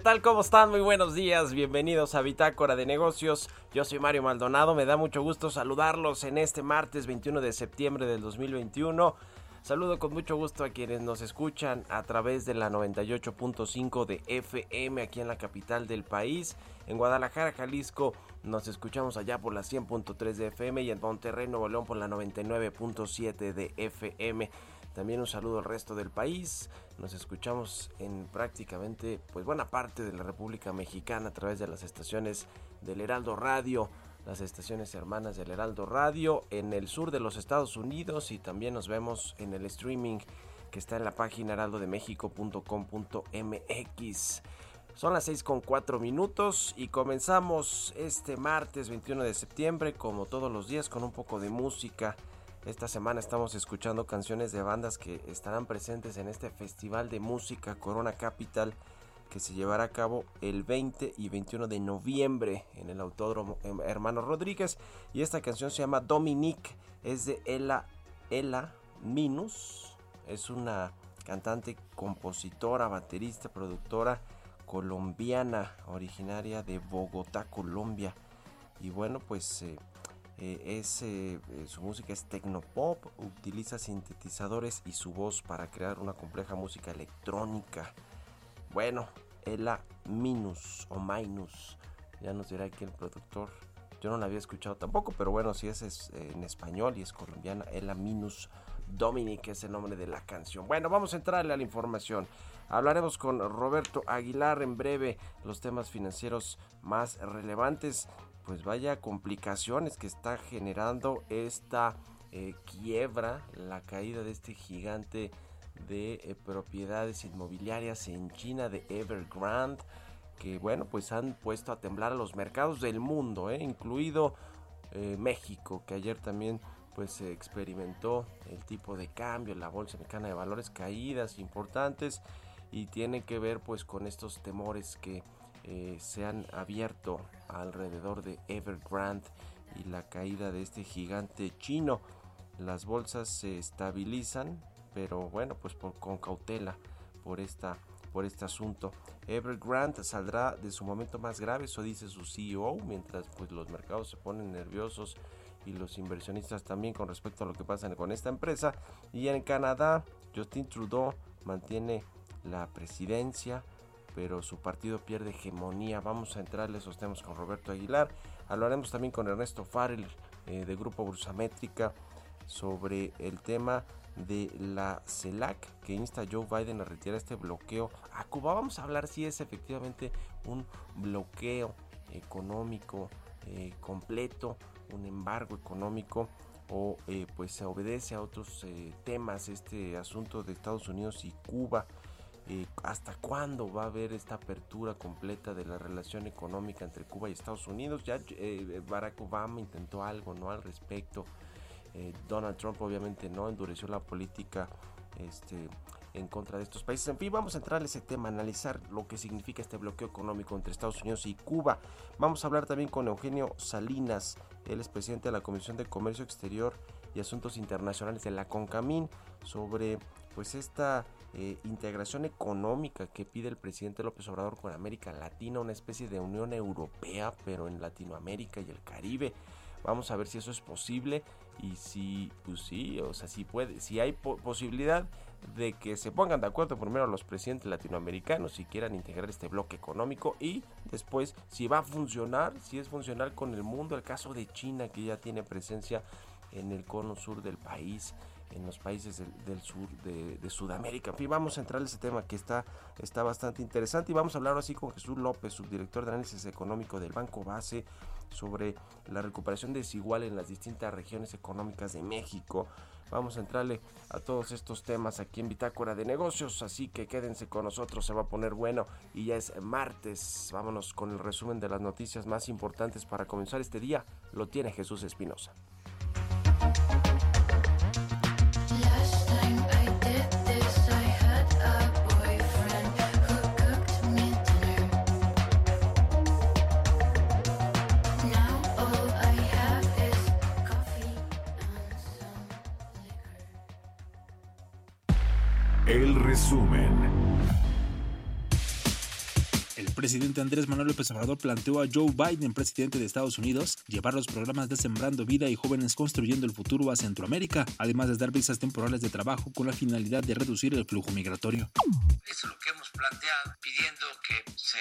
Tal? ¿Cómo están? Muy buenos días. Bienvenidos a Bitácora de Negocios. Yo soy Mario Maldonado. Me da mucho gusto saludarlos en este martes 21 de septiembre del 2021. Saludo con mucho gusto a quienes nos escuchan a través de la 98.5 de FM aquí en la capital del país. En Guadalajara, Jalisco, nos escuchamos allá por la 100.3 de FM y en Monterrey, Nuevo León por la 99.7 de FM. También un saludo al resto del país. Nos escuchamos en prácticamente pues buena parte de la República Mexicana a través de las estaciones del Heraldo Radio, las estaciones hermanas del Heraldo Radio en el sur de los Estados Unidos y también nos vemos en el streaming que está en la página heraldodemexico.com.mx. Son las 6 con 4 minutos y comenzamos este martes 21 de septiembre como todos los días con un poco de música esta semana estamos escuchando canciones de bandas que estarán presentes en este Festival de Música Corona Capital que se llevará a cabo el 20 y 21 de noviembre en el Autódromo Hermano Rodríguez. Y esta canción se llama Dominique, es de Ella, Ella Minus, es una cantante, compositora, baterista, productora colombiana, originaria de Bogotá, Colombia. Y bueno, pues eh, eh, es, eh, eh, su música es tecnopop, utiliza sintetizadores y su voz para crear una compleja música electrónica. Bueno, Ela Minus o Minus, ya nos dirá aquí el productor. Yo no la había escuchado tampoco, pero bueno, si es, en español y es colombiana, Ela Minus Dominic es el nombre de la canción. Bueno, vamos a entrarle a la información. Hablaremos con Roberto Aguilar en breve los temas financieros más relevantes pues vaya complicaciones que está generando esta eh, quiebra, la caída de este gigante de eh, propiedades inmobiliarias en China de Evergrande, que bueno, pues han puesto a temblar a los mercados del mundo, eh, incluido México, que ayer también pues se experimentó el tipo de cambio, la bolsa mexicana de valores caídas importantes y tiene que ver pues con estos temores que se han abierto alrededor de Evergrande y la caída de este gigante chino. Las bolsas se estabilizan, pero bueno, pues con cautela por esta por este asunto. Evergrande saldrá de su momento más grave, eso dice su CEO, mientras pues los mercados se ponen nerviosos y los inversionistas también con respecto a lo que pasa con esta empresa. Y en Canadá, Justin Trudeau mantiene la presidencia, pero su partido pierde hegemonía. Vamos a entrarle esos temas con Roberto Aguilar. Hablaremos también con Ernesto Farrell eh, de Grupo Bursamétrica sobre el tema de la CELAC que insta a Joe Biden a retirar este bloqueo a Cuba. Vamos a hablar si es efectivamente un bloqueo económico eh, completo, un embargo económico o eh, pues se obedece a otros eh, temas este asunto de Estados Unidos y Cuba. ¿Hasta cuándo va a haber esta apertura completa de la relación económica entre Cuba y Estados Unidos? Ya Barack Obama intentó algo no al respecto eh, Donald Trump obviamente no endureció la política este, en contra de estos países. En fin, vamos a entrar en ese tema, analizar lo que significa este bloqueo económico entre Estados Unidos y Cuba. Vamos a hablar también con Eugenio Salinas, él es presidente de la Comisión de Comercio Exterior y Asuntos Internacionales de la CONCAMIN, sobre pues esta eh, integración económica que pide el presidente López Obrador con América Latina, una especie de Unión Europea, pero en Latinoamérica y el Caribe. Vamos a ver si eso es posible y si, pues sí, o sea, si puede, si hay posibilidad de que se pongan de acuerdo primero los presidentes latinoamericanos si quieran integrar este bloque económico y después si va a funcionar, si es funcional con el mundo, el caso de China que ya tiene presencia en el cono sur del país, en los países del, sur de, Sudamérica. En fin, vamos a entrar en ese tema que está, está bastante interesante y vamos a hablar así con Jesús López, subdirector de análisis económico del Banco Base, sobre la recuperación desigual en las distintas regiones económicas de México. Vamos a entrarle a todos estos temas aquí en Bitácora de Negocios, así que quédense con nosotros, se va a poner bueno y ya es martes. Vámonos con el resumen de las noticias más importantes para comenzar este día. Lo tiene Jesús Espinosa. Presidente Andrés Manuel López Obrador planteó a Joe Biden, presidente de Estados Unidos, llevar los programas de Sembrando Vida y Jóvenes Construyendo el Futuro a Centroamérica, además de dar visas temporales de trabajo con la finalidad de reducir el flujo migratorio. Es lo que hemos planteado, pidiendo que se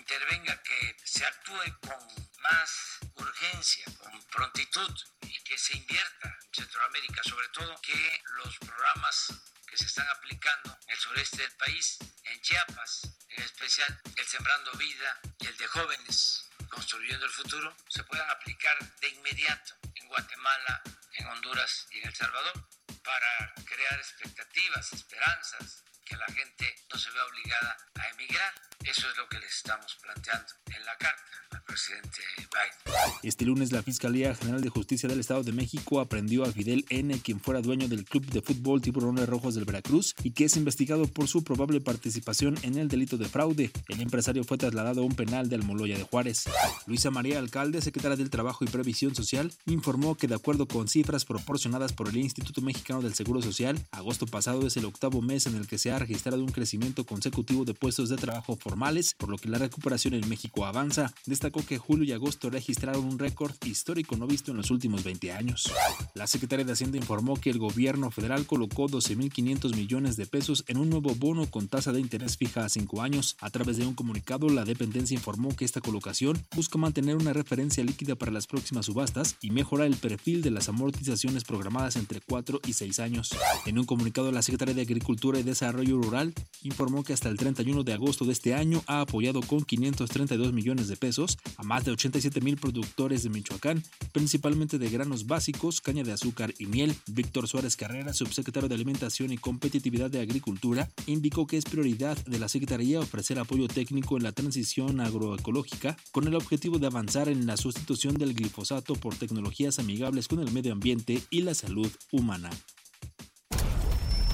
intervenga, que se actúe con más urgencia, con prontitud y que se invierta en Centroamérica, sobre todo que los programas que se están aplicando en el sureste del país, en Chiapas, en especial el Sembrando Vida y el de Jóvenes Construyendo el Futuro, se puedan aplicar de inmediato en Guatemala, en Honduras y en El Salvador para crear expectativas, esperanzas, que la gente no se vea obligada a emigrar. Eso es lo que les estamos planteando en la carta presidente Biden. Este lunes la Fiscalía General de Justicia del Estado de México aprendió a Fidel N., quien fuera dueño del club de fútbol Tiburones Rojos del Veracruz y que es investigado por su probable participación en el delito de fraude. El empresario fue trasladado a un penal de Almoloya de Juárez. Luisa María Alcalde, secretaria del Trabajo y Previsión Social, informó que de acuerdo con cifras proporcionadas por el Instituto Mexicano del Seguro Social, agosto pasado es el octavo mes en el que se ha registrado un crecimiento consecutivo de puestos de trabajo formales, por lo que la recuperación en México avanza. Destacó que julio y agosto registraron un récord histórico no visto en los últimos 20 años. La Secretaría de Hacienda informó que el gobierno federal colocó 12.500 millones de pesos en un nuevo bono con tasa de interés fija a 5 años. A través de un comunicado, la dependencia informó que esta colocación busca mantener una referencia líquida para las próximas subastas y mejorar el perfil de las amortizaciones programadas entre 4 y 6 años. En un comunicado, la Secretaría de Agricultura y Desarrollo Rural informó que hasta el 31 de agosto de este año ha apoyado con 532 millones de pesos a más de 87 mil productores de Michoacán, principalmente de granos básicos, caña de azúcar y miel. Víctor Suárez Carrera, subsecretario de Alimentación y Competitividad de Agricultura, indicó que es prioridad de la Secretaría ofrecer apoyo técnico en la transición agroecológica con el objetivo de avanzar en la sustitución del glifosato por tecnologías amigables con el medio ambiente y la salud humana.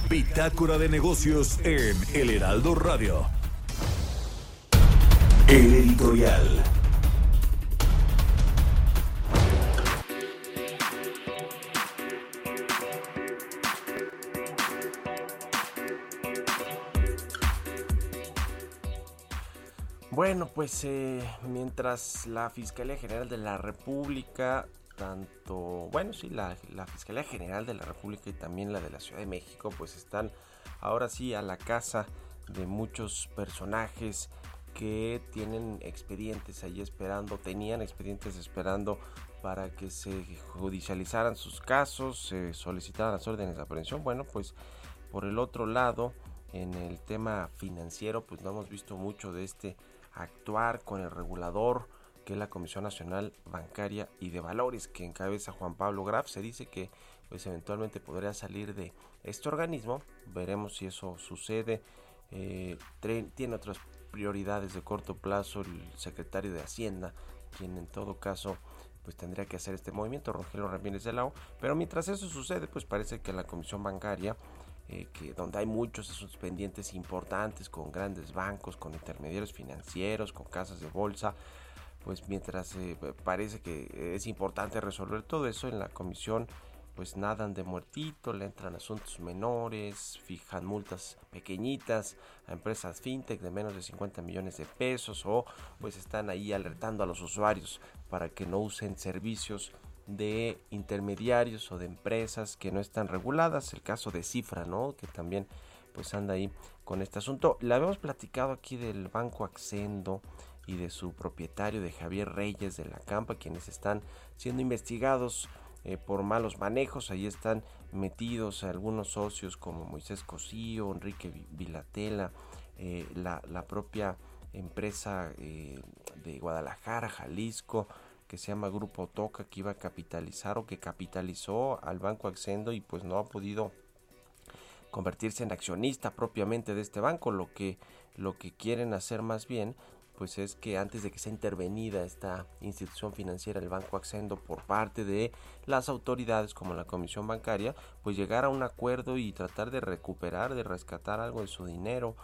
Bitácora de negocios en El Heraldo Radio. El editorial. Bueno, pues eh, mientras la Fiscalía General de la República tanto, bueno, sí, la, la, Fiscalía General de la República y también la de la Ciudad de México, pues están ahora sí a la casa de muchos personajes que tienen expedientes ahí esperando, tenían expedientes esperando para que se judicializaran sus casos, se solicitaran las órdenes de aprehensión. Bueno, pues por el otro lado, en el tema financiero, pues no hemos visto mucho de este actuar con el regulador que es la Comisión Nacional Bancaria y de Valores que encabeza Juan Pablo Graf. Se dice que pues eventualmente podría salir de este organismo. Veremos si eso sucede. Eh, tiene otras prioridades de corto plazo el secretario de Hacienda, quien en todo caso pues tendría que hacer este movimiento, Rogelio Ramírez de la Pero mientras eso sucede, pues parece que la Comisión Bancaria, eh, que donde hay muchos esos pendientes importantes con grandes bancos, con intermediarios financieros, con casas de bolsa, pues mientras eh, parece que es importante resolver todo eso en la Comisión pues nadan de muertito, le entran asuntos menores, fijan multas pequeñitas a empresas fintech de menos de 50 millones de pesos o pues están ahí alertando a los usuarios para que no usen servicios de intermediarios o de empresas que no están reguladas, el caso de Cifra, ¿no? Que también pues anda ahí con este asunto. Le habíamos platicado aquí del Banco Accendo y de su propietario de Javier Reyes de la Campa, quienes están siendo investigados eh, por malos manejos. Ahí están metidos algunos socios como Moisés Cosío, Enrique Vilatela, eh, la, propia empresa eh, de Guadalajara, Jalisco, que se llama Grupo Toca, que iba a capitalizar o que capitalizó al Banco Accendo y pues no ha podido convertirse en accionista propiamente de este banco, lo que, lo que quieren hacer más bien pues es que antes de que sea intervenida esta institución financiera, el Banco Accendo, por parte de las autoridades como la Comisión Bancaria, pues llegar a un acuerdo y tratar de recuperar, de rescatar algo de su dinero.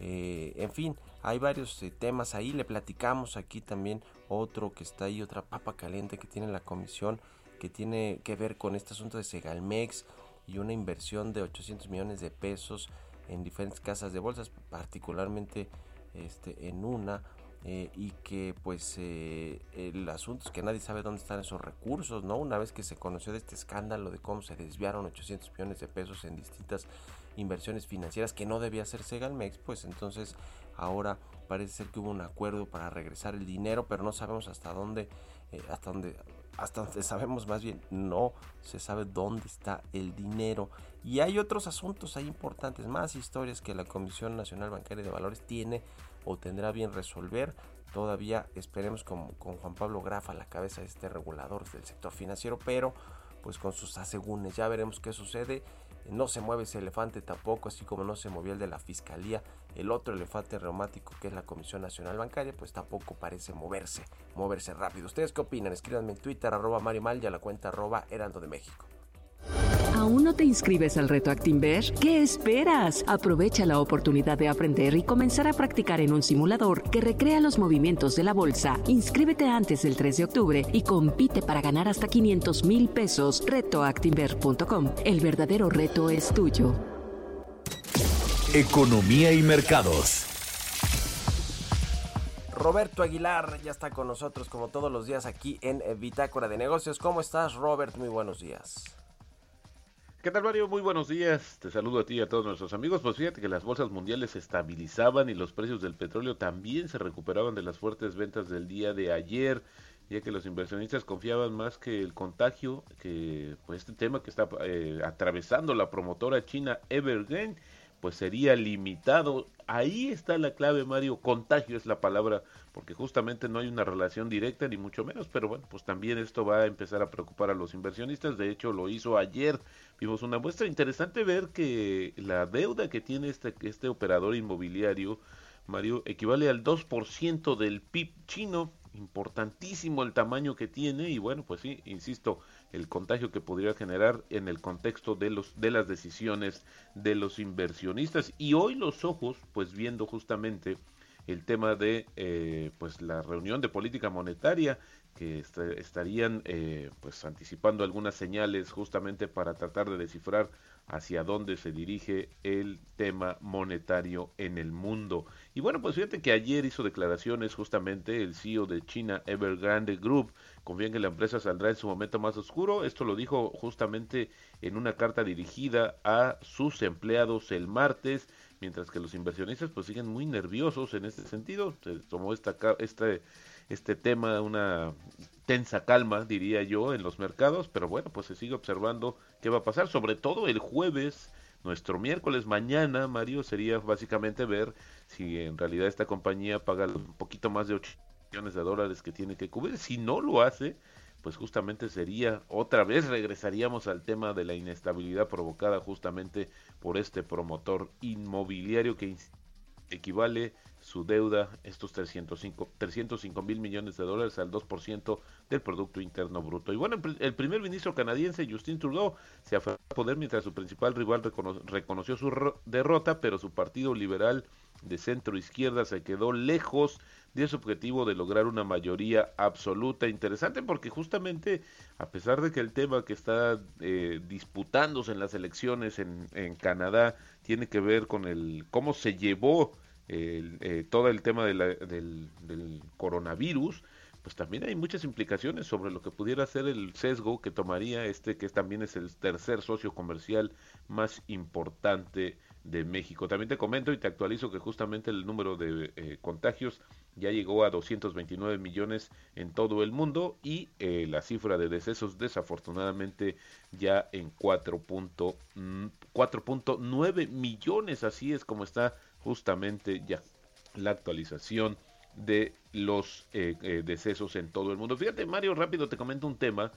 Eh, en fin, hay varios eh, temas ahí. Le platicamos aquí también otro que está ahí, otra papa caliente que tiene la Comisión, que tiene que ver con este asunto de Segalmex y una inversión de 800 millones de pesos en diferentes casas de bolsas, particularmente este, en una eh, y que pues eh, el asunto es que nadie sabe dónde están esos recursos, ¿no? Una vez que se conoció de este escándalo de cómo se desviaron 800 millones de pesos en distintas inversiones financieras que no debía hacer Segalmex, pues entonces ahora parece ser que hubo un acuerdo para regresar el dinero, pero no sabemos hasta dónde, eh, hasta dónde, hasta donde sabemos más bien, no se sabe dónde está el dinero. Y hay otros asuntos ahí importantes, más historias que la Comisión Nacional Bancaria de Valores tiene o tendrá bien resolver. Todavía esperemos con, con Juan Pablo Grafa a la cabeza de este regulador del sector financiero, pero pues con sus asegúnes ya veremos qué sucede. No se mueve ese elefante tampoco, así como no se movió el de la fiscalía. El otro elefante reumático que es la Comisión Nacional Bancaria, pues tampoco parece moverse, moverse rápido. ¿Ustedes qué opinan? Escríbanme en Twitter, arroba Mario Mal y a la cuenta arroba Herando de México. ¿Aún no te inscribes al reto Actinver? ¿Qué esperas? Aprovecha la oportunidad de aprender y comenzar a practicar en un simulador que recrea los movimientos de la bolsa. Inscríbete antes del 3 de octubre y compite para ganar hasta 500 mil pesos. Retoactinver.com. El verdadero reto es tuyo. Economía y mercados. Roberto Aguilar ya está con nosotros como todos los días aquí en Bitácora de Negocios. ¿Cómo estás, Robert? Muy buenos días. ¿Qué tal, Mario? Muy buenos días. Te saludo a ti y a todos nuestros amigos. Pues fíjate que las bolsas mundiales se estabilizaban y los precios del petróleo también se recuperaban de las fuertes ventas del día de ayer, ya que los inversionistas confiaban más que el contagio, que pues este tema que está eh, atravesando la promotora china Evergreen, pues sería limitado. Ahí está la clave, Mario. Contagio es la palabra, porque justamente no hay una relación directa, ni mucho menos, pero bueno, pues también esto va a empezar a preocupar a los inversionistas. De hecho, lo hizo ayer. Vimos una muestra interesante ver que la deuda que tiene este, este operador inmobiliario, Mario, equivale al 2% del PIB chino. Importantísimo el tamaño que tiene y bueno, pues sí, insisto, el contagio que podría generar en el contexto de los de las decisiones de los inversionistas. Y hoy los ojos pues viendo justamente el tema de eh, pues la reunión de política monetaria que estarían eh, pues anticipando algunas señales justamente para tratar de descifrar hacia dónde se dirige el tema monetario en el mundo. Y bueno, pues fíjate que ayer hizo declaraciones justamente el CEO de China Evergrande Group, confía que la empresa saldrá en su momento más oscuro. Esto lo dijo justamente en una carta dirigida a sus empleados el martes, mientras que los inversionistas pues siguen muy nerviosos en este sentido. Se tomó esta, este, este tema una tensa calma, diría yo, en los mercados, pero bueno, pues se sigue observando qué va a pasar, sobre todo el jueves, nuestro miércoles mañana, Mario, sería básicamente ver si en realidad esta compañía paga un poquito más de 8 millones de dólares que tiene que cubrir. Si no lo hace, pues justamente sería otra vez regresaríamos al tema de la inestabilidad provocada justamente por este promotor inmobiliario que equivale su deuda, estos 305, 305 mil millones de dólares al 2% del Producto Interno Bruto. Y bueno, el primer ministro canadiense, Justin Trudeau, se aferró a poder mientras su principal rival reconoció su derrota, pero su partido liberal de centro izquierda se quedó lejos de su objetivo de lograr una mayoría absoluta. Interesante porque justamente, a pesar de que el tema que está eh, disputándose en las elecciones en, en Canadá tiene que ver con el cómo se llevó eh, todo el tema del, del, coronavirus, pues también hay muchas implicaciones sobre lo que pudiera ser el sesgo que tomaría este, que también es el tercer socio comercial más importante de México. También te comento y te actualizo que justamente el número de eh, contagios ya llegó a 229 millones en todo el mundo y eh, la cifra de decesos desafortunadamente ya en 4.9 mm, millones, así es como está justamente ya la actualización de los eh, eh, decesos en todo el mundo. Fíjate, Mario, rápido te comento un tema,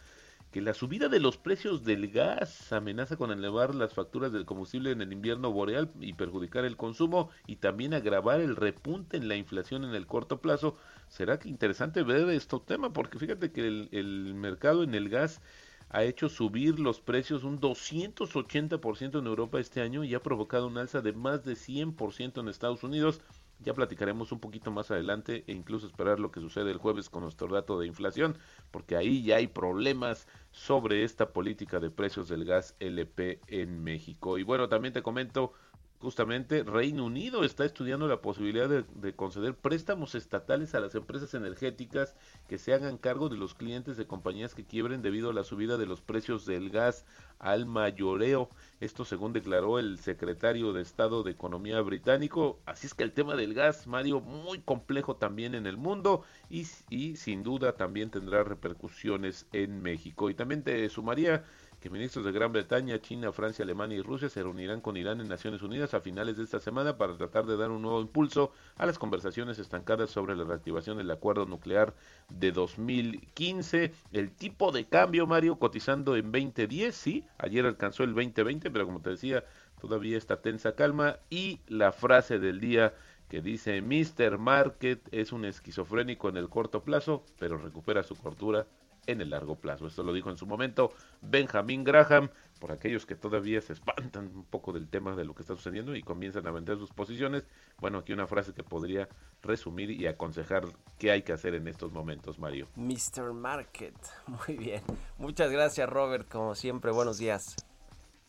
que la subida de los precios del gas amenaza con elevar las facturas del combustible en el invierno boreal y perjudicar el consumo y también agravar el repunte en la inflación en el corto plazo. Será que interesante ver este tema, porque fíjate que el, el mercado en el gas ha hecho subir los precios un 280% en Europa este año y ha provocado un alza de más de 100% en Estados Unidos. Ya platicaremos un poquito más adelante e incluso esperar lo que sucede el jueves con nuestro dato de inflación, porque ahí ya hay problemas sobre esta política de precios del gas LP en México. Y bueno, también te comento justamente Reino Unido está estudiando la posibilidad de, conceder préstamos estatales a las empresas energéticas que se hagan cargo de los clientes de compañías que quiebren debido a la subida de los precios del gas al mayoreo. Esto según declaró el secretario de Estado de Economía británico. Así es que el tema del gas, Mario, muy complejo también en el mundo y, y sin duda también tendrá repercusiones en México. Y también te sumaría que ministros de Gran Bretaña, China, Francia, Alemania y Rusia se reunirán con Irán en Naciones Unidas a finales de esta semana para tratar de dar un nuevo impulso a las conversaciones estancadas sobre la reactivación del acuerdo nuclear de 2015. El tipo de cambio, Mario, cotizando en 2010, sí, ayer alcanzó el 2020, pero como te decía, todavía está tensa calma. Y la frase del día que dice, Mr. Market es un esquizofrénico en el corto plazo, pero recupera su cordura en el largo plazo. Esto lo dijo en su momento Benjamin Graham, por aquellos que todavía se espantan un poco del tema de lo que está sucediendo y comienzan a vender sus posiciones. Bueno, aquí una frase que podría resumir y aconsejar qué hay que hacer en estos momentos, Mario. Mr. Market, muy bien. Muchas gracias, Robert, como siempre, buenos días.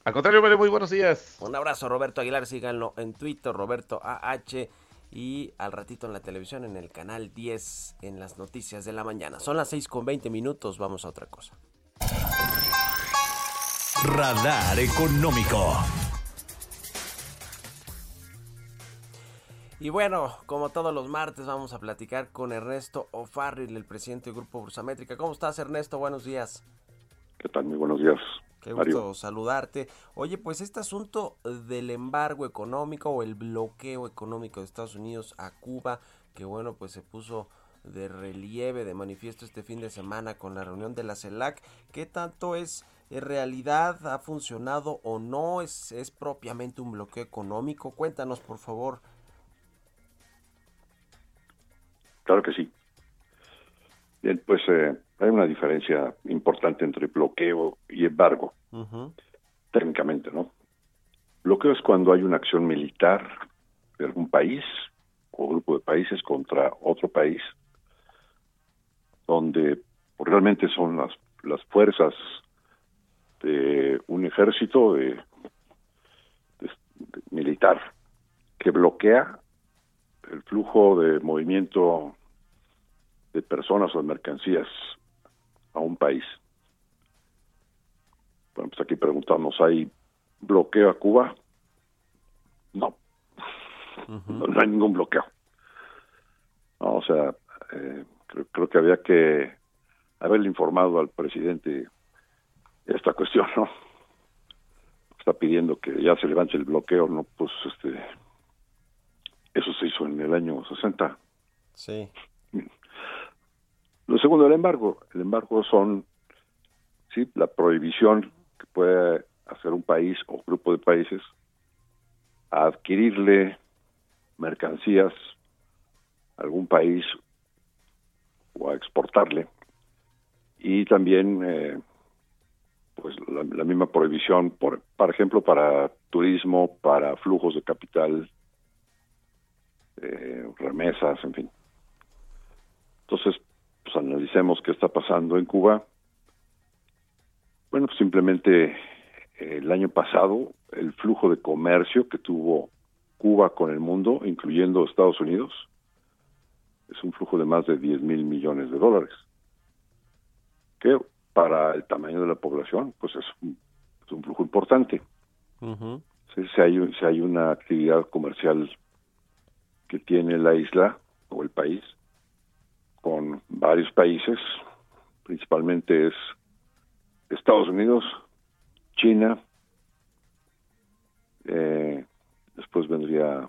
Al contrario, Mario, muy buenos días. Un abrazo, Roberto Aguilar, síganlo en Twitter, Roberto AH y al ratito en la televisión en el canal 10 en las noticias de la mañana. Son las 6 con 20 minutos, vamos a otra cosa. Radar económico. Y bueno, como todos los martes vamos a platicar con Ernesto O'Farrill, el presidente del Grupo Bursamétrica. ¿Cómo estás Ernesto? Buenos días. ¿Qué tal? Muy buenos días. Qué gusto saludarte. Oye, pues este asunto del embargo económico o el bloqueo económico de Estados Unidos a Cuba, que bueno, pues se puso de relieve, de manifiesto este fin de semana con la reunión de la CELAC, ¿qué tanto es en realidad? ¿Ha funcionado o no? ¿Es, es propiamente un bloqueo económico? Cuéntanos, por favor. Claro que sí bien Pues eh, hay una diferencia importante entre bloqueo y embargo, uh técnicamente, ¿no? Bloqueo es cuando hay una acción militar de algún país o grupo de países contra otro país, donde realmente son las, las fuerzas de un ejército de militar que bloquea el flujo de movimiento de personas o de mercancías a un país. Bueno, pues aquí preguntamos, ¿hay bloqueo a Cuba? No, no, hay ningún bloqueo. o sea, eh, creo, creo que había que haberle informado al presidente esta cuestión, ¿no? Está pidiendo que ya se levante el bloqueo, ¿no? Pues este, eso se hizo en el año 60. Sí. Lo segundo, el embargo. El embargo son, sí, la prohibición que puede hacer un país o grupo de países a adquirirle mercancías a algún país o a exportarle y también eh, pues la, misma prohibición por por ejemplo para turismo para flujos de capital eh, remesas en fin entonces pues analicemos qué está pasando en Cuba bueno pues simplemente eh, el año pasado el flujo de comercio que tuvo Cuba con el mundo incluyendo Estados Unidos es un flujo de más de 10 mil millones de dólares que para el tamaño de la población, pues es un, flujo importante. si, hay, si hay una actividad comercial que tiene la isla o el país con varios países, principalmente es Estados Unidos, China, eh, después vendría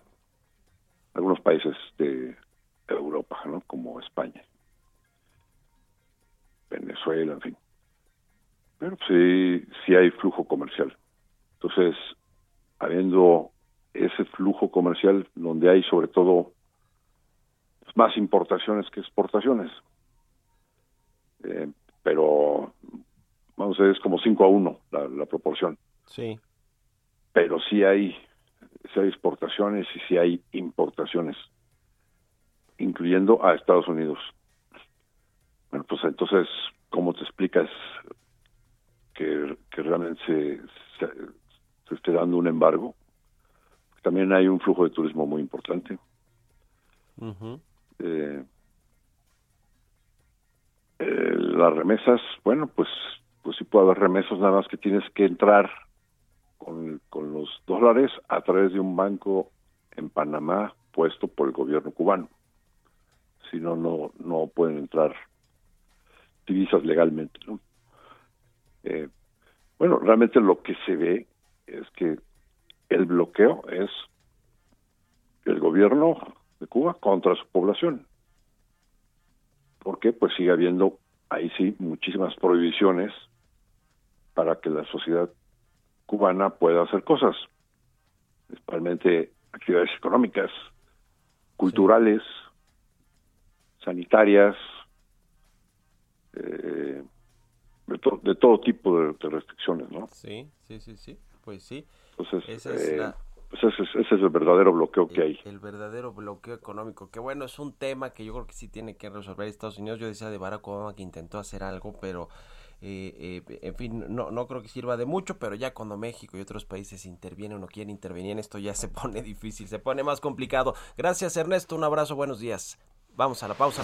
algunos países de Europa, ¿no? como España. Venezuela, en fin. Pero sí, sí hay flujo comercial. Entonces, habiendo ese flujo comercial donde hay sobre todo más importaciones que exportaciones, eh, pero vamos a ver, es como 5 a 1 la, proporción. Sí. Pero sí hay, sí hay exportaciones y sí hay importaciones, incluyendo a Estados Unidos. Bueno, pues entonces, ¿cómo te explicas que, realmente se, se, esté dando un embargo? También hay un flujo de turismo muy importante. Eh, eh, las remesas, bueno, pues pues sí puede haber remesas, nada más que tienes que entrar con, con los dólares a través de un banco en Panamá puesto por el gobierno cubano. Si no, no, no pueden entrar divisas legalmente. Eh, bueno, realmente lo que se ve es que el bloqueo es el gobierno de Cuba contra su población. Porque pues sigue habiendo ahí sí muchísimas prohibiciones para que la sociedad cubana pueda hacer cosas, principalmente actividades económicas, culturales, sanitarias, eh, de, todo tipo de, restricciones, ¿no? Sí, sí, sí, sí, pues sí. Entonces, eh, pues ese, es, el verdadero bloqueo que hay. El verdadero bloqueo económico, que bueno, es un tema que yo creo que sí tiene que resolver Estados Unidos. Yo decía de Barack Obama que intentó hacer algo, pero eh, en fin, no, no creo que sirva de mucho, pero ya cuando México y otros países intervienen o quieren intervenir en esto ya se pone difícil, se pone más complicado. Gracias Ernesto, un abrazo, buenos días. Vamos a la pausa.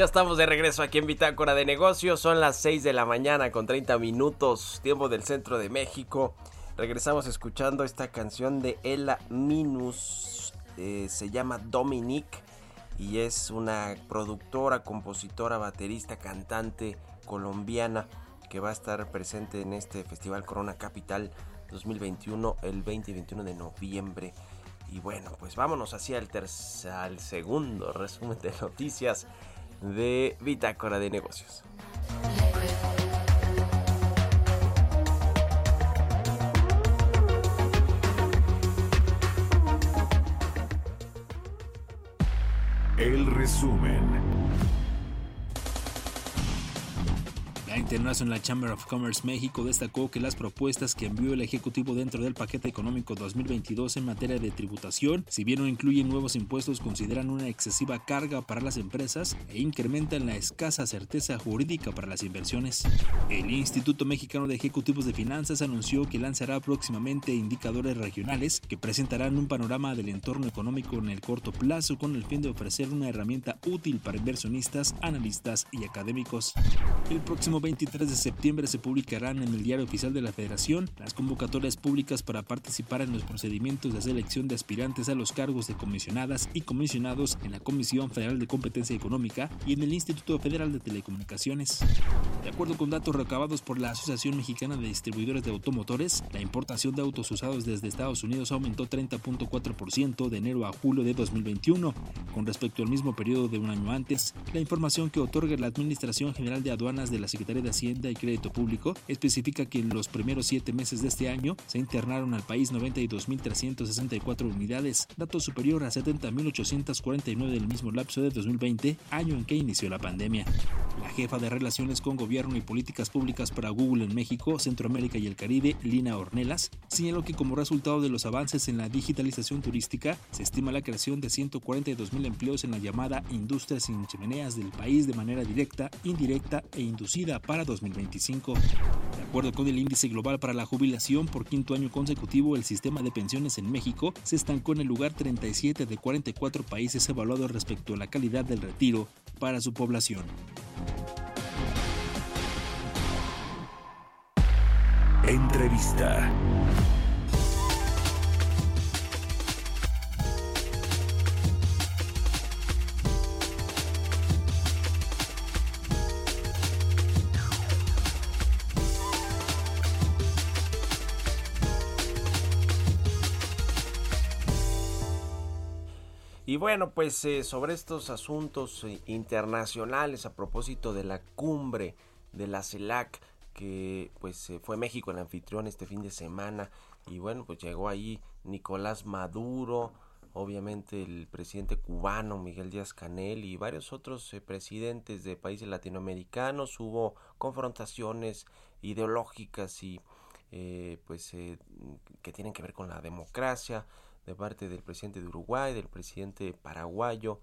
Ya estamos de regreso aquí en Bitácora de Negocios. Son las 6 de la mañana con 30 minutos, tiempo del centro de México. Regresamos escuchando esta canción de Ella Minus, eh, se llama Dominique y es una productora, compositora, baterista, cantante colombiana que va a estar presente en este Festival Corona Capital 2021 el 20 y 21 de noviembre. Y bueno, pues vámonos hacia el, al segundo resumen de noticias de Bitácora de Negocios. El resumen. International Chamber of Commerce México destacó que las propuestas que envió el Ejecutivo dentro del paquete económico 2022 en materia de tributación, si bien no incluyen nuevos impuestos, consideran una excesiva carga para las empresas e incrementan la escasa certeza jurídica para las inversiones. El Instituto Mexicano de Ejecutivos de Finanzas anunció que lanzará próximamente indicadores regionales que presentarán un panorama del entorno económico en el corto plazo con el fin de ofrecer una herramienta útil para inversionistas, analistas y académicos. El próximo 23 de septiembre se publicarán en el Diario Oficial de la Federación las convocatorias públicas para participar en los procedimientos de selección de aspirantes a los cargos de comisionadas y comisionados en la Comisión Federal de Competencia Económica y en el Instituto Federal de Telecomunicaciones. De acuerdo con datos recabados por la Asociación Mexicana de Distribuidores de Automotores, la importación de autos usados desde Estados Unidos aumentó 30.4% de enero a julio de 2021 con respecto al mismo periodo de un año antes. La información que otorga la Administración General de Aduanas de la Secretaría de Hacienda y Crédito Público especifica que en los primeros siete meses de este año se internaron al país 92.364 unidades, dato superior a 70.849 del mismo lapso de 2020, año en que inició la pandemia. La jefa de Relaciones con Gobierno y Políticas Públicas para Google en México, Centroamérica y el Caribe, Lina Ornelas, señaló que como resultado de los avances en la digitalización turística, se estima la creación de 142.000 empleos en la llamada industria sin chimeneas del país de manera directa, indirecta e inducida para 2025. De acuerdo con el índice global para la jubilación, por quinto año consecutivo, el sistema de pensiones en México se estancó en el lugar 37 de 44 países evaluados respecto a la calidad del retiro para su población. Entrevista. Y bueno, pues eh, sobre estos asuntos eh, internacionales a propósito de la cumbre de la CELAC, que pues eh, fue México el anfitrión este fin de semana, y bueno, pues llegó ahí Nicolás Maduro, obviamente el presidente cubano Miguel Díaz Canel y varios otros presidentes de países latinoamericanos, hubo confrontaciones ideológicas y pues que tienen que ver con la democracia, de parte del presidente de Uruguay, del presidente paraguayo,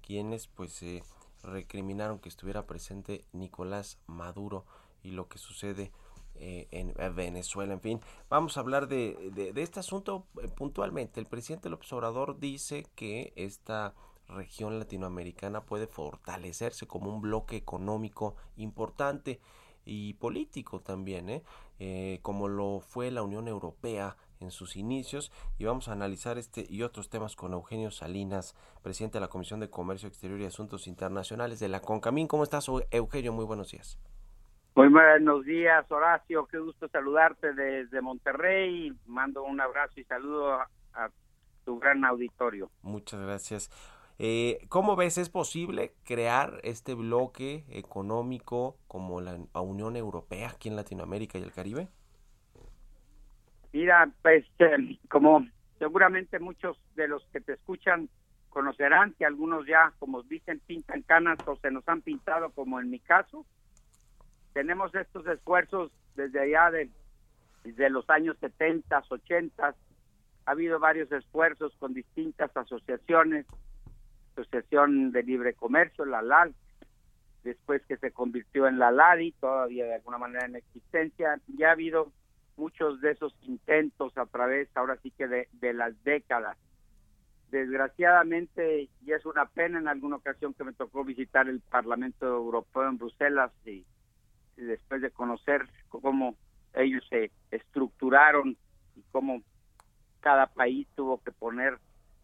quienes pues eh, recriminaron que estuviera presente Nicolás Maduro y lo que sucede eh, en Venezuela. En fin, vamos a hablar de, de, este asunto eh, puntualmente. El presidente López Obrador dice que esta región latinoamericana puede fortalecerse como un bloque económico importante y político también, como lo fue la Unión Europea en sus inicios y vamos a analizar este y otros temas con Eugenio Salinas, presidente de la Comisión de Comercio Exterior y Asuntos Internacionales de la CONCAMIN. ¿Cómo estás, Eugenio? Muy buenos días. Muy buenos días, Horacio. Qué gusto saludarte desde Monterrey. Mando un abrazo y saludo a, tu gran auditorio. Muchas gracias. Eh, ¿Cómo ves es posible crear este bloque económico como la Unión Europea aquí en Latinoamérica y el Caribe? Mira, pues eh, como seguramente muchos de los que te escuchan conocerán que algunos ya, como dicen, pintan canas o se nos han pintado, como en mi caso. Tenemos estos esfuerzos desde allá de los años 70, 80. Ha habido varios esfuerzos con distintas asociaciones, Asociación de Libre Comercio, la LAL, después que se convirtió en la LADI, todavía de alguna manera en existencia. Ya ha habido muchos de esos intentos a través, ahora sí que de, las décadas. Desgraciadamente, y es una pena en alguna ocasión que me tocó visitar el Parlamento Europeo en Bruselas y, después de conocer cómo ellos se estructuraron cómo cada país tuvo que poner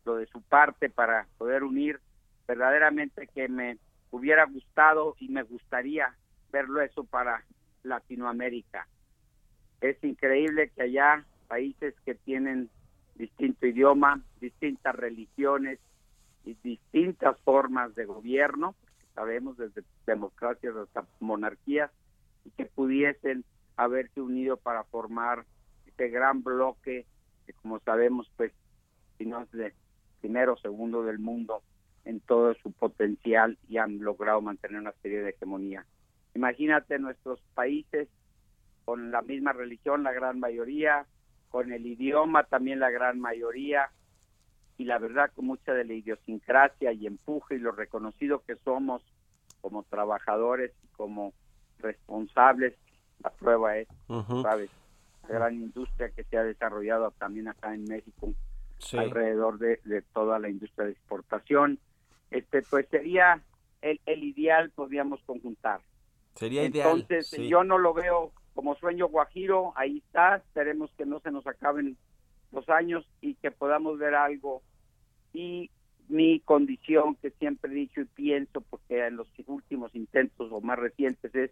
lo de su parte para poder unir. Verdaderamente que me hubiera gustado y me gustaría verlo eso para Latinoamérica. Es increíble que haya países que tienen distinto idioma, distintas religiones y distintas formas de gobierno, sabemos desde democracias hasta monarquías, y que pudiesen haberse unido para formar este gran bloque que como sabemos pues si no es de primero o segundo del mundo en todo su potencial y han logrado mantener una serie de hegemonía. Imagínate nuestros países con la misma religión, la gran mayoría, con el idioma también la gran mayoría, y la verdad con mucha de la idiosincrasia y empuje y lo reconocido que somos como trabajadores y como responsables, la prueba es, ¿sabes? La gran industria que se ha desarrollado también acá en México, alrededor de, de, toda la industria de exportación. Este, pues sería el, el ideal, podríamos conjuntar. Sería ideal. Entonces, yo no lo veo como sueño guajiro, ahí está, esperemos que no se nos acaben los años y que podamos ver algo. Y mi condición, que siempre he dicho y pienso, porque en los últimos intentos o más recientes, es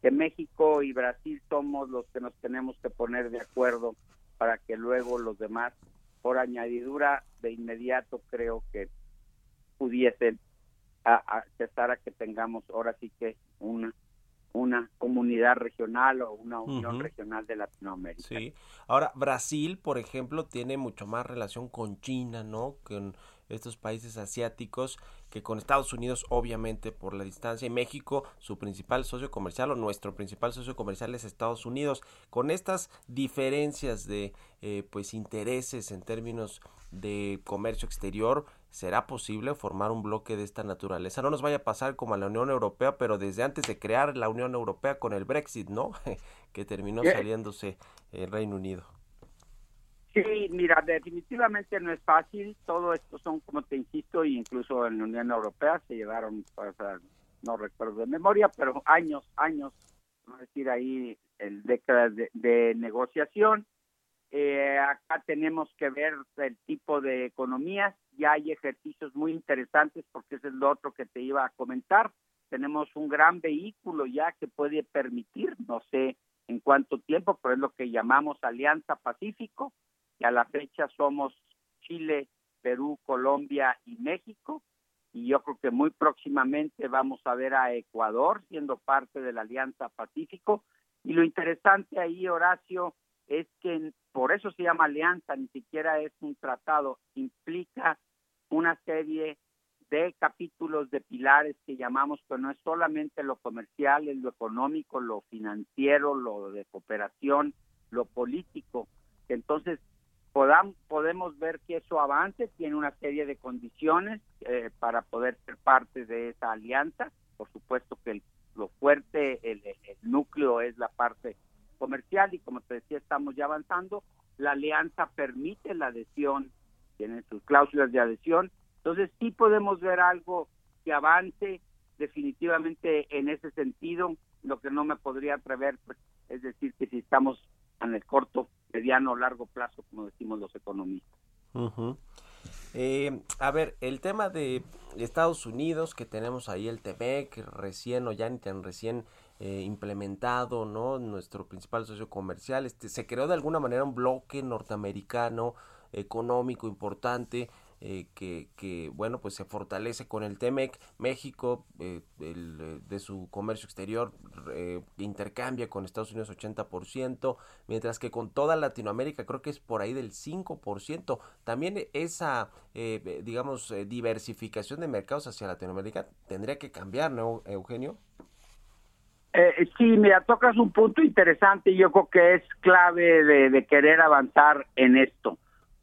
que México y Brasil somos los que nos tenemos que poner de acuerdo para que luego los demás, por añadidura, de inmediato creo que pudiesen a, cesar a que tengamos ahora sí que una una comunidad regional o una unión regional de Latinoamérica. Sí. Ahora, Brasil, por ejemplo, tiene mucho más relación con China, ¿no? Con estos países asiáticos que con Estados Unidos, obviamente, por la distancia, y México, su principal socio comercial o nuestro principal socio comercial es Estados Unidos. Con estas diferencias de, eh, pues, intereses en términos de comercio exterior, ¿será posible formar un bloque de esta naturaleza? No nos vaya a pasar como a la Unión Europea, pero desde antes de crear la Unión Europea con el Brexit, ¿no? que terminó saliéndose el Reino Unido. Sí, mira, definitivamente no es fácil. Todo esto son, como te insisto, incluso en la Unión Europea se llevaron, no recuerdo de memoria, pero años, años, vamos a decir ahí, el décadas de negociación eh, acá tenemos que ver el tipo de economías. Ya hay ejercicios muy interesantes porque ese es lo otro que te iba a comentar. Tenemos un gran vehículo ya que puede permitir, no sé en cuánto tiempo, pero es lo que llamamos Alianza Pacífico, y a la fecha somos Chile, Perú, Colombia y México, y yo creo que muy próximamente vamos a ver a Ecuador siendo parte de la Alianza Pacífico. Y lo interesante ahí, Horacio, es que por eso se llama alianza, ni siquiera es un tratado, implica una serie de capítulos de pilares que llamamos, que no es solamente lo comercial, es lo económico, lo financiero, lo de cooperación, lo político. Entonces, podamos, podemos ver que eso avance, tiene una serie de condiciones eh, para poder ser parte de esa alianza. Por supuesto que lo fuerte, el núcleo es la parte comercial y como te decía estamos ya avanzando, la alianza permite la adhesión, tiene sus cláusulas de adhesión, entonces sí podemos ver algo que avance definitivamente en ese sentido, lo que no me podría atrever pues, es decir que si estamos en el corto, mediano o largo plazo, como decimos los economistas. Eh, a ver, el tema de Estados Unidos, que tenemos ahí el TEMEC, recién o ya ni tan recién eh, implementado, ¿no? Nuestro principal socio comercial, este, se creó de alguna manera un bloque norteamericano económico importante eh, que, que, bueno pues se fortalece con el TEMEC México eh, de su comercio exterior intercambia con Estados Unidos 80% mientras que con toda Latinoamérica creo que es por ahí del 5% también esa digamos diversificación de mercados hacia Latinoamérica tendría que cambiar ¿no Eugenio? Eh, sí, mira, tocas un punto interesante y yo creo que es clave de, querer avanzar en esto,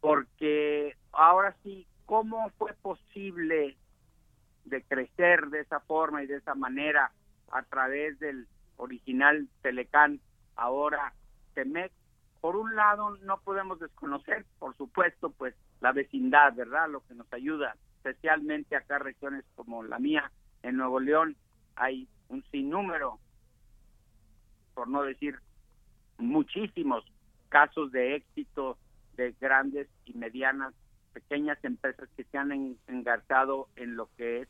porque ahora sí, ¿cómo fue posible de crecer de esa forma y de esa manera a través del original Telecán, ahora Temec? Por un lado, no podemos desconocer, por supuesto, pues la vecindad, ¿verdad? Lo que nos ayuda, especialmente acá regiones como la mía, en Nuevo León, hay un sinnúmero por no decir muchísimos casos de éxito de grandes y medianas, pequeñas empresas que se han engarzado en lo que es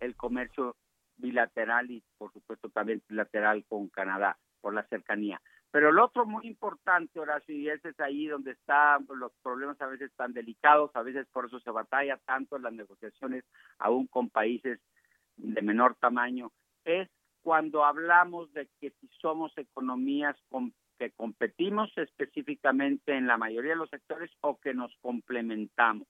el comercio bilateral y por supuesto también bilateral con Canadá por la cercanía. Pero el otro muy importante, Horacio, y ese es ahí donde están los problemas a veces tan delicados, a veces por eso se batalla tanto en las negociaciones, aún con países de menor tamaño, es cuando hablamos de que si somos economías que competimos específicamente en la mayoría de los sectores o que nos complementamos.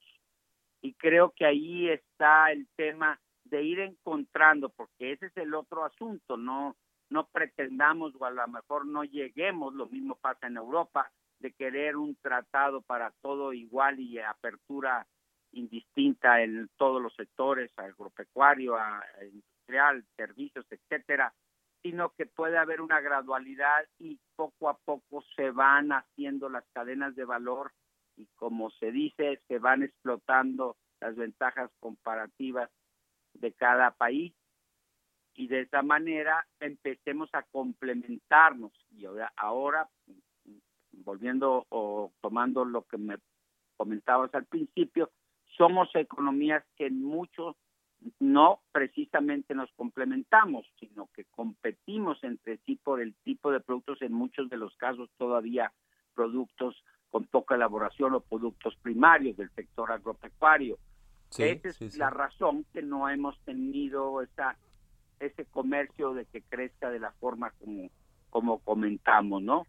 Y creo que ahí está el tema de ir encontrando, porque ese es el otro asunto, no no pretendamos o a lo mejor no lleguemos, lo mismo pasa en Europa, de querer un tratado para todo igual y apertura indistinta en todos los sectores, agropecuario, industrial, servicios, etcétera, sino que puede haber una gradualidad y poco a poco se van haciendo las cadenas de valor y como se dice, se van explotando las ventajas comparativas de cada país y de esa manera empecemos a complementarnos. Y ahora, ahora volviendo o tomando lo que me comentabas al principio, somos economías que en mucho no precisamente nos complementamos, sino que competimos entre sí por el tipo de productos, en muchos de los casos todavía productos con poca elaboración o productos primarios del sector agropecuario. esa es la razón que no hemos tenido esa ese comercio de que crezca de la forma como, como comentamos, ¿no?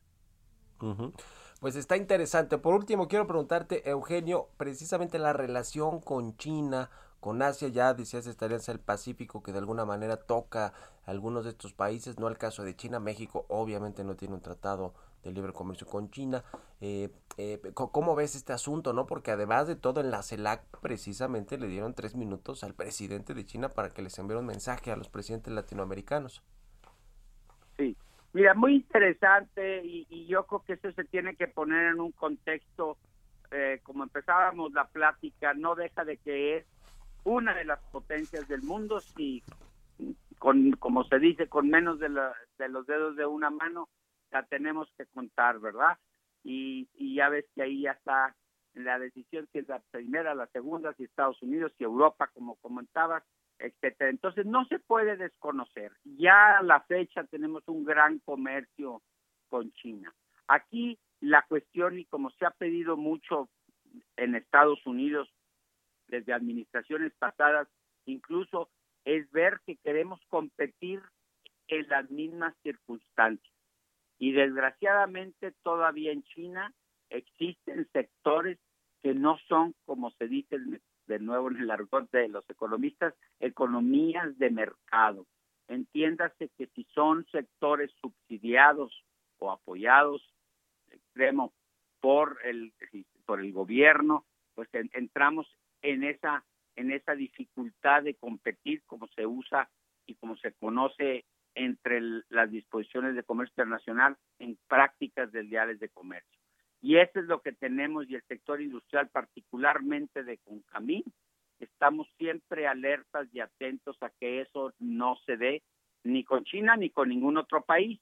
Pues está interesante. Por último, quiero preguntarte, Eugenio, precisamente la relación con China, con Asia, ya decías esta alianza del Pacífico que de alguna manera toca algunos de estos países, no el caso de China, México obviamente no tiene un tratado de libre comercio con China. Eh, eh, ¿Cómo ves este asunto? no Porque además de todo en la CELAC precisamente le dieron tres minutos al presidente de China para que les enviara un mensaje a los presidentes latinoamericanos. Sí, mira, muy interesante y, yo creo que eso se tiene que poner en un contexto, eh, como empezábamos la plática, no deja de que es una de las potencias del mundo, si con, como se dice, con menos de, de los dedos de una mano, la tenemos que contar, ¿verdad? Y, y ya ves que ahí ya está la decisión si es la primera, la segunda, si Estados Unidos, si Europa, como comentabas, etcétera. Entonces no se puede desconocer. Ya a la fecha tenemos un gran comercio con China. Aquí la cuestión, y como se ha pedido mucho en Estados Unidos desde administraciones pasadas, incluso es ver que queremos competir en las mismas circunstancias. Y desgraciadamente todavía en China existen sectores que no son, como se dice de nuevo en el argot de los economistas, economías de mercado. Entiéndase que si son sectores subsidiados o apoyados extremo por el por el gobierno, pues entramos en esa en esa dificultad de competir como se usa y como se conoce entre las disposiciones de comercio internacional en prácticas del diales de comercio. Y eso es lo que tenemos y el sector industrial, particularmente de Concamín, estamos siempre alertas y atentos a que eso no se dé ni con China ni con ningún otro país.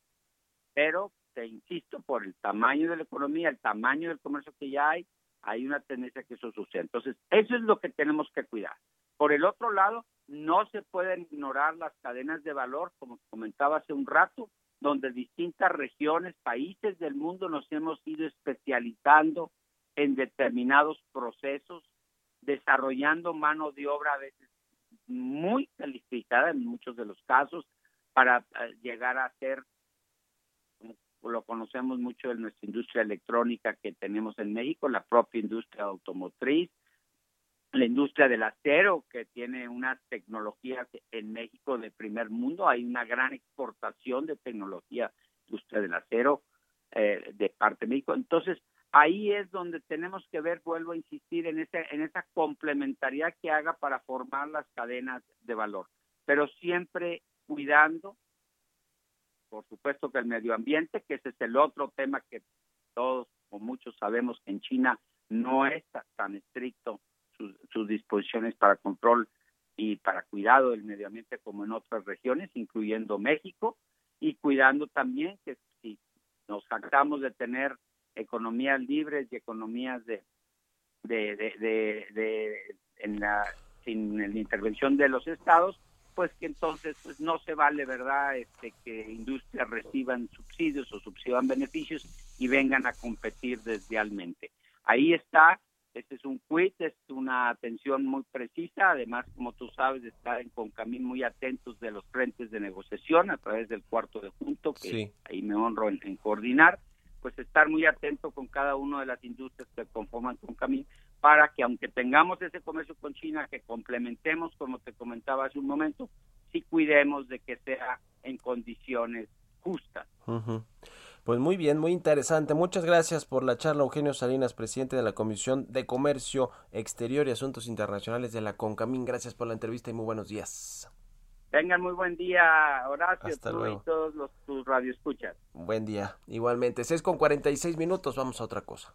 Pero, te insisto, por el tamaño de la economía, el tamaño del comercio que ya hay, hay una tendencia que eso suceda. Entonces, eso es lo que tenemos que cuidar. Por el otro lado, no se pueden ignorar las cadenas de valor, como comentaba hace un rato, donde distintas regiones, países del mundo nos hemos ido especializando en determinados procesos, desarrollando mano de obra a veces muy calificada en muchos de los casos para eh, llegar a ser, lo conocemos mucho en nuestra industria electrónica que tenemos en México, la propia industria automotriz, la industria del acero, que tiene unas tecnologías en México de primer mundo. Hay una gran exportación de tecnología, industria del acero, eh, de parte de México. Entonces, ahí es donde tenemos que ver, vuelvo a insistir, en, ese, en esa complementariedad que haga para formar las cadenas de valor, pero siempre cuidando, por supuesto, que el medio ambiente, que ese es el otro tema que todos o muchos sabemos que en China no es tan estricto sus, disposiciones para control y para cuidado del medio ambiente como en otras regiones, incluyendo México, y cuidando también que si nos jactamos de tener economías libres y economías de, de, de, de, en la, sin la intervención de los estados, pues que entonces pues no se vale, ¿verdad?, este, que industrias reciban subsidios o subsidian beneficios y vengan a competir deslealmente. Ahí está, este es un quit, es una atención muy precisa, además, como tú sabes, está en Concamín muy atentos de los frentes de negociación a través del cuarto de junto, que ahí me honro en, coordinar, pues estar muy atento con cada una de las industrias que conforman Concamín para que aunque tengamos ese comercio con China, que complementemos, como te comentaba hace un momento, sí cuidemos de que sea en condiciones justas. Pues muy bien, muy interesante. Muchas gracias por la charla, Eugenio Salinas, presidente de la Comisión de Comercio Exterior y Asuntos Internacionales de la CONCAMIN. Gracias por la entrevista y muy buenos días. Tengan muy buen día, Horacio, Hasta luego. y todos los tus radioescuchas. Buen día, igualmente. 6 con 46 minutos, vamos a otra cosa.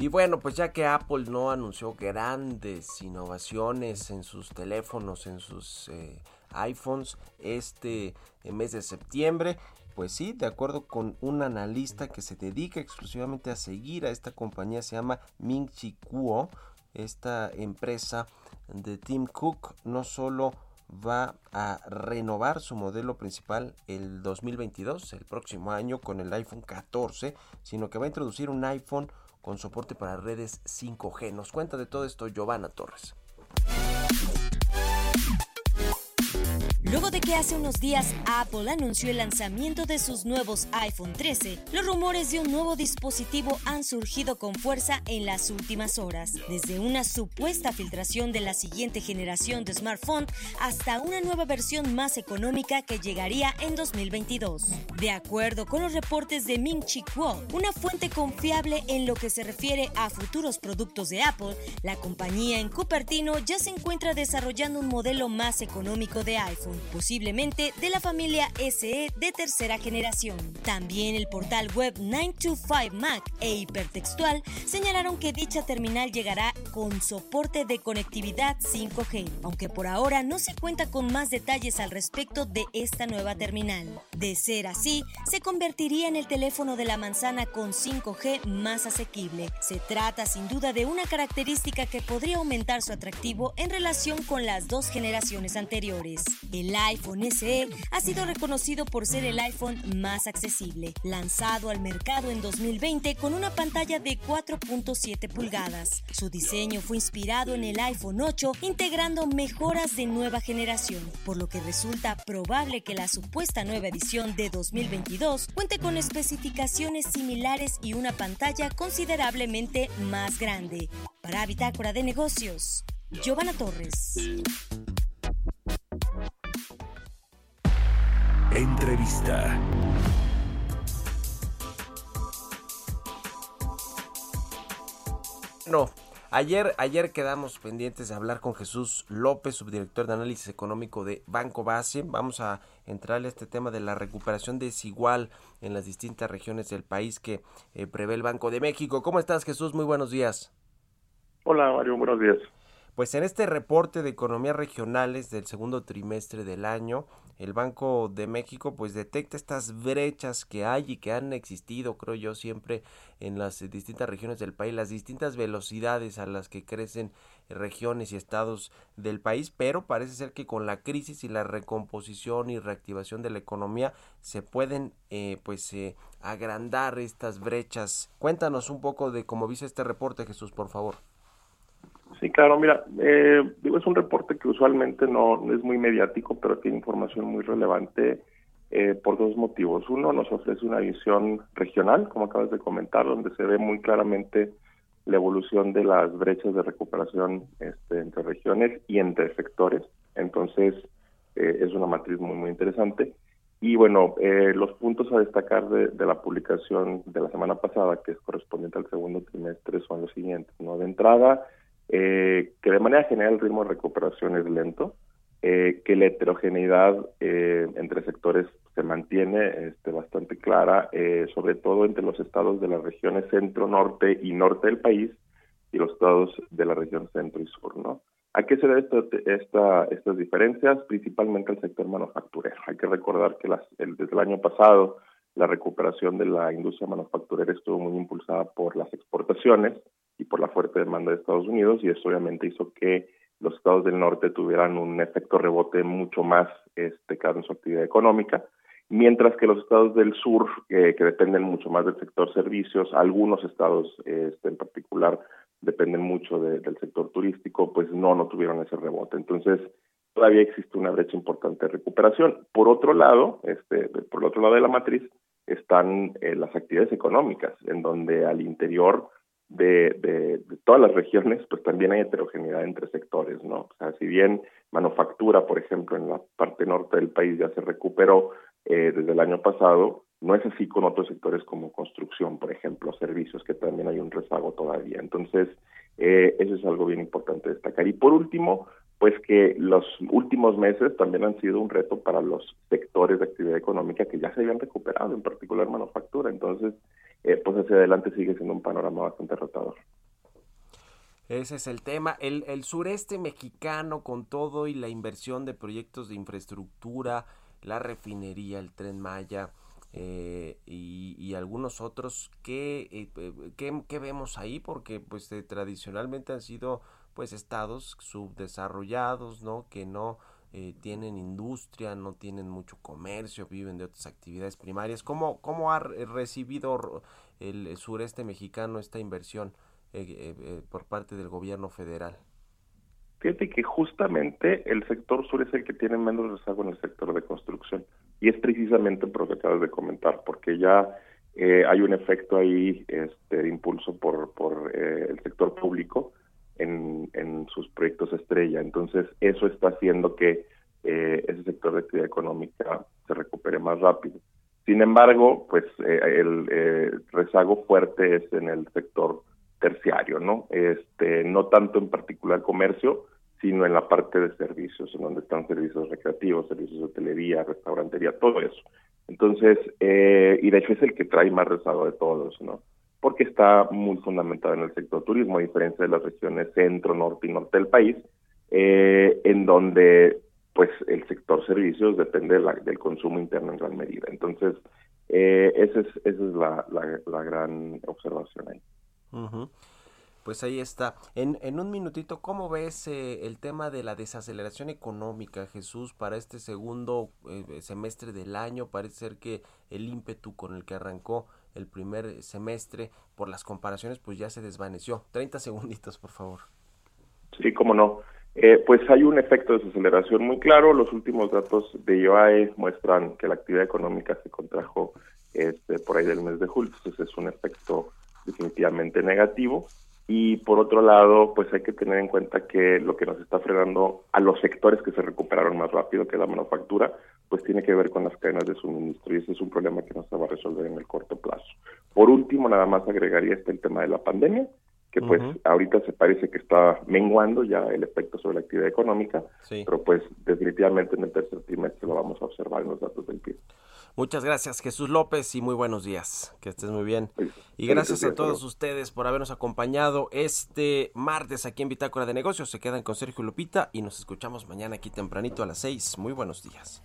Y bueno, pues ya que Apple no anunció grandes innovaciones en sus teléfonos, en sus eh, iPhones este eh, mes de septiembre, pues sí, de acuerdo con un analista que se dedica exclusivamente a seguir a esta compañía, se llama Ming Chi Kuo, esta empresa de Tim Cook no solo va a renovar su modelo principal el 2022, el próximo año con el iPhone 14, sino que va a introducir un iPhone con soporte para redes 5G. Nos cuenta de todo esto Giovanna Torres. Luego de que hace unos días Apple anunció el lanzamiento de sus nuevos iPhone 13, los rumores de un nuevo dispositivo han surgido con fuerza en las últimas horas, desde una supuesta filtración de la siguiente generación de smartphone hasta una nueva versión más económica que llegaría en 2022. De acuerdo con los reportes de Ming Chi Kuo, una fuente confiable en lo que se refiere a futuros productos de Apple, la compañía en Cupertino ya se encuentra desarrollando un modelo más económico de iPhone posiblemente de la familia SE de tercera generación. También el portal web 925 Mac e Hipertextual señalaron que dicha terminal llegará con soporte de conectividad 5G, aunque por ahora no se cuenta con más detalles al respecto de esta nueva terminal. De ser así, se convertiría en el teléfono de la manzana con 5G más asequible. Se trata sin duda de una característica que podría aumentar su atractivo en relación con las dos generaciones anteriores. El iPhone SE ha sido reconocido por ser el iPhone más accesible, lanzado al mercado en 2020 con una pantalla de 4.7 pulgadas. Su diseño fue inspirado en el iPhone 8, integrando mejoras de nueva generación, por lo que resulta probable que la supuesta nueva edición de 2022 cuente con especificaciones similares y una pantalla considerablemente más grande. Para Bitácora de Negocios, Giovanna Torres. Entrevista. No, ayer, ayer quedamos pendientes de hablar con Jesús López, subdirector de análisis económico de Banco Base. Vamos a entrar a este tema de la recuperación desigual en las distintas regiones del país que eh, prevé el Banco de México. ¿Cómo estás, Jesús? Muy buenos días. Hola, Mario, buenos días. Pues en este reporte de economías regionales del segundo trimestre del año, el Banco de México pues detecta estas brechas que hay y que han existido, creo yo, siempre en las distintas regiones del país, las distintas velocidades a las que crecen regiones y estados del país, pero parece ser que con la crisis y la recomposición y reactivación de la economía se pueden eh, pues eh, agrandar estas brechas. Cuéntanos un poco de cómo viste este reporte, Jesús, por favor. Sí, claro, mira, eh, es un reporte que usualmente no, es muy mediático, pero tiene información muy relevante eh, por dos motivos. Uno, nos ofrece una visión regional, como acabas de comentar, donde se ve muy claramente la evolución de las brechas de recuperación este, entre regiones y entre sectores. Entonces, eh, es una matriz muy, muy interesante. Y bueno, eh, los puntos a destacar de, de, la publicación de la semana pasada, que es correspondiente al segundo trimestre, son los siguientes. ¿no? De entrada, eh, que de manera general el ritmo de recuperación es lento, eh, que la heterogeneidad eh, entre sectores se mantiene este, bastante clara, sobre todo entre los estados de las regiones centro, norte y norte del país y los estados de la región centro y sur, ¿no? ¿A qué se debe esta, estas diferencias? Principalmente al sector manufacturero. Hay que recordar que las, el, desde el año pasado la recuperación de la industria manufacturera estuvo muy impulsada por las exportaciones y por la fuerte demanda de Estados Unidos y eso obviamente hizo que los estados del norte tuvieran un efecto rebote mucho más este, en su actividad económica, mientras que los estados del sur, eh, que dependen mucho más del sector servicios, algunos estados este, en particular dependen mucho del sector turístico, pues no, no tuvieron ese rebote. Entonces, todavía existe una brecha importante de recuperación. Por otro lado, este, por el otro lado de la matriz, están eh, las actividades económicas, en donde al interior de, todas las regiones, pues también hay heterogeneidad entre sectores, ¿no? O sea, si bien manufactura, por ejemplo, en la parte norte del país ya se recuperó eh, desde el año pasado, no es así con otros sectores como construcción, por ejemplo, servicios, que también hay un rezago todavía. Entonces, eh, eso es algo bien importante destacar. Y por último, pues que los últimos meses también han sido un reto para los sectores de actividad económica que ya se habían recuperado, en particular manufactura. Entonces, eh, pues hacia adelante sigue siendo un panorama bastante retador. Ese es el tema. El, sureste mexicano con todo y la inversión de proyectos de infraestructura, la refinería, el tren Maya eh, y, algunos otros, ¿qué, eh, qué, vemos ahí? Porque pues tradicionalmente han sido pues estados subdesarrollados, ¿no? Que no eh, tienen industria, no tienen mucho comercio, viven de otras actividades primarias. ¿Cómo, cómo ha recibido el sureste mexicano esta inversión eh, eh, por parte del gobierno federal? Fíjate que justamente el sector sur es el que tiene menos rezago en el sector de construcción. Y es precisamente por lo que acabas de comentar, porque ya hay un efecto ahí este, de impulso por, por el sector público en, sus proyectos estrella. Entonces, eso está haciendo que eh, ese sector de actividad económica se recupere más rápido. Sin embargo, pues eh, el eh, rezago fuerte es en el sector terciario, ¿no? Este, no tanto en particular comercio, sino en la parte de servicios, en donde están servicios recreativos, servicios de hotelería, restaurantería, todo eso. Entonces, y de hecho es el que trae más rezago de todos, ¿no? Porque está muy fundamentada en el sector turismo, a diferencia de las regiones centro, norte y norte del país, eh, en donde pues el sector servicios depende del consumo interno en gran medida. Entonces, eh, esa es, esa es la, la, gran observación ahí. Pues ahí está. En, en un minutito, ¿cómo ves eh, el tema de la desaceleración económica, Jesús, para este segundo semestre del año? Parece ser que el ímpetu con el que arrancó el primer semestre, por las comparaciones, pues ya se desvaneció. 30 segunditos, por favor. Sí, cómo no. Eh, pues hay un efecto de desaceleración muy claro. Los últimos datos de IOAE muestran que la actividad económica se contrajo este, por ahí del mes de julio, entonces es un efecto definitivamente negativo. Y por otro lado, pues hay que tener en cuenta que lo que nos está frenando a los sectores que se recuperaron más rápido que la manufactura, pues tiene que ver con las cadenas de suministro y ese es un problema que no se va a resolver en el corto plazo. Por último, nada más agregaría este el tema de la pandemia, que pues ahorita se parece que está menguando ya el efecto sobre la actividad económica, pero pues definitivamente en el tercer trimestre lo vamos a observar en los datos del PIB. Muchas gracias Jesús López y muy buenos días. Que estés muy bien. Y gracias a todos ustedes por habernos acompañado este martes aquí en Bitácora de Negocios. Se quedan con Sergio Lupita y nos escuchamos mañana aquí tempranito a las 6. Muy buenos días.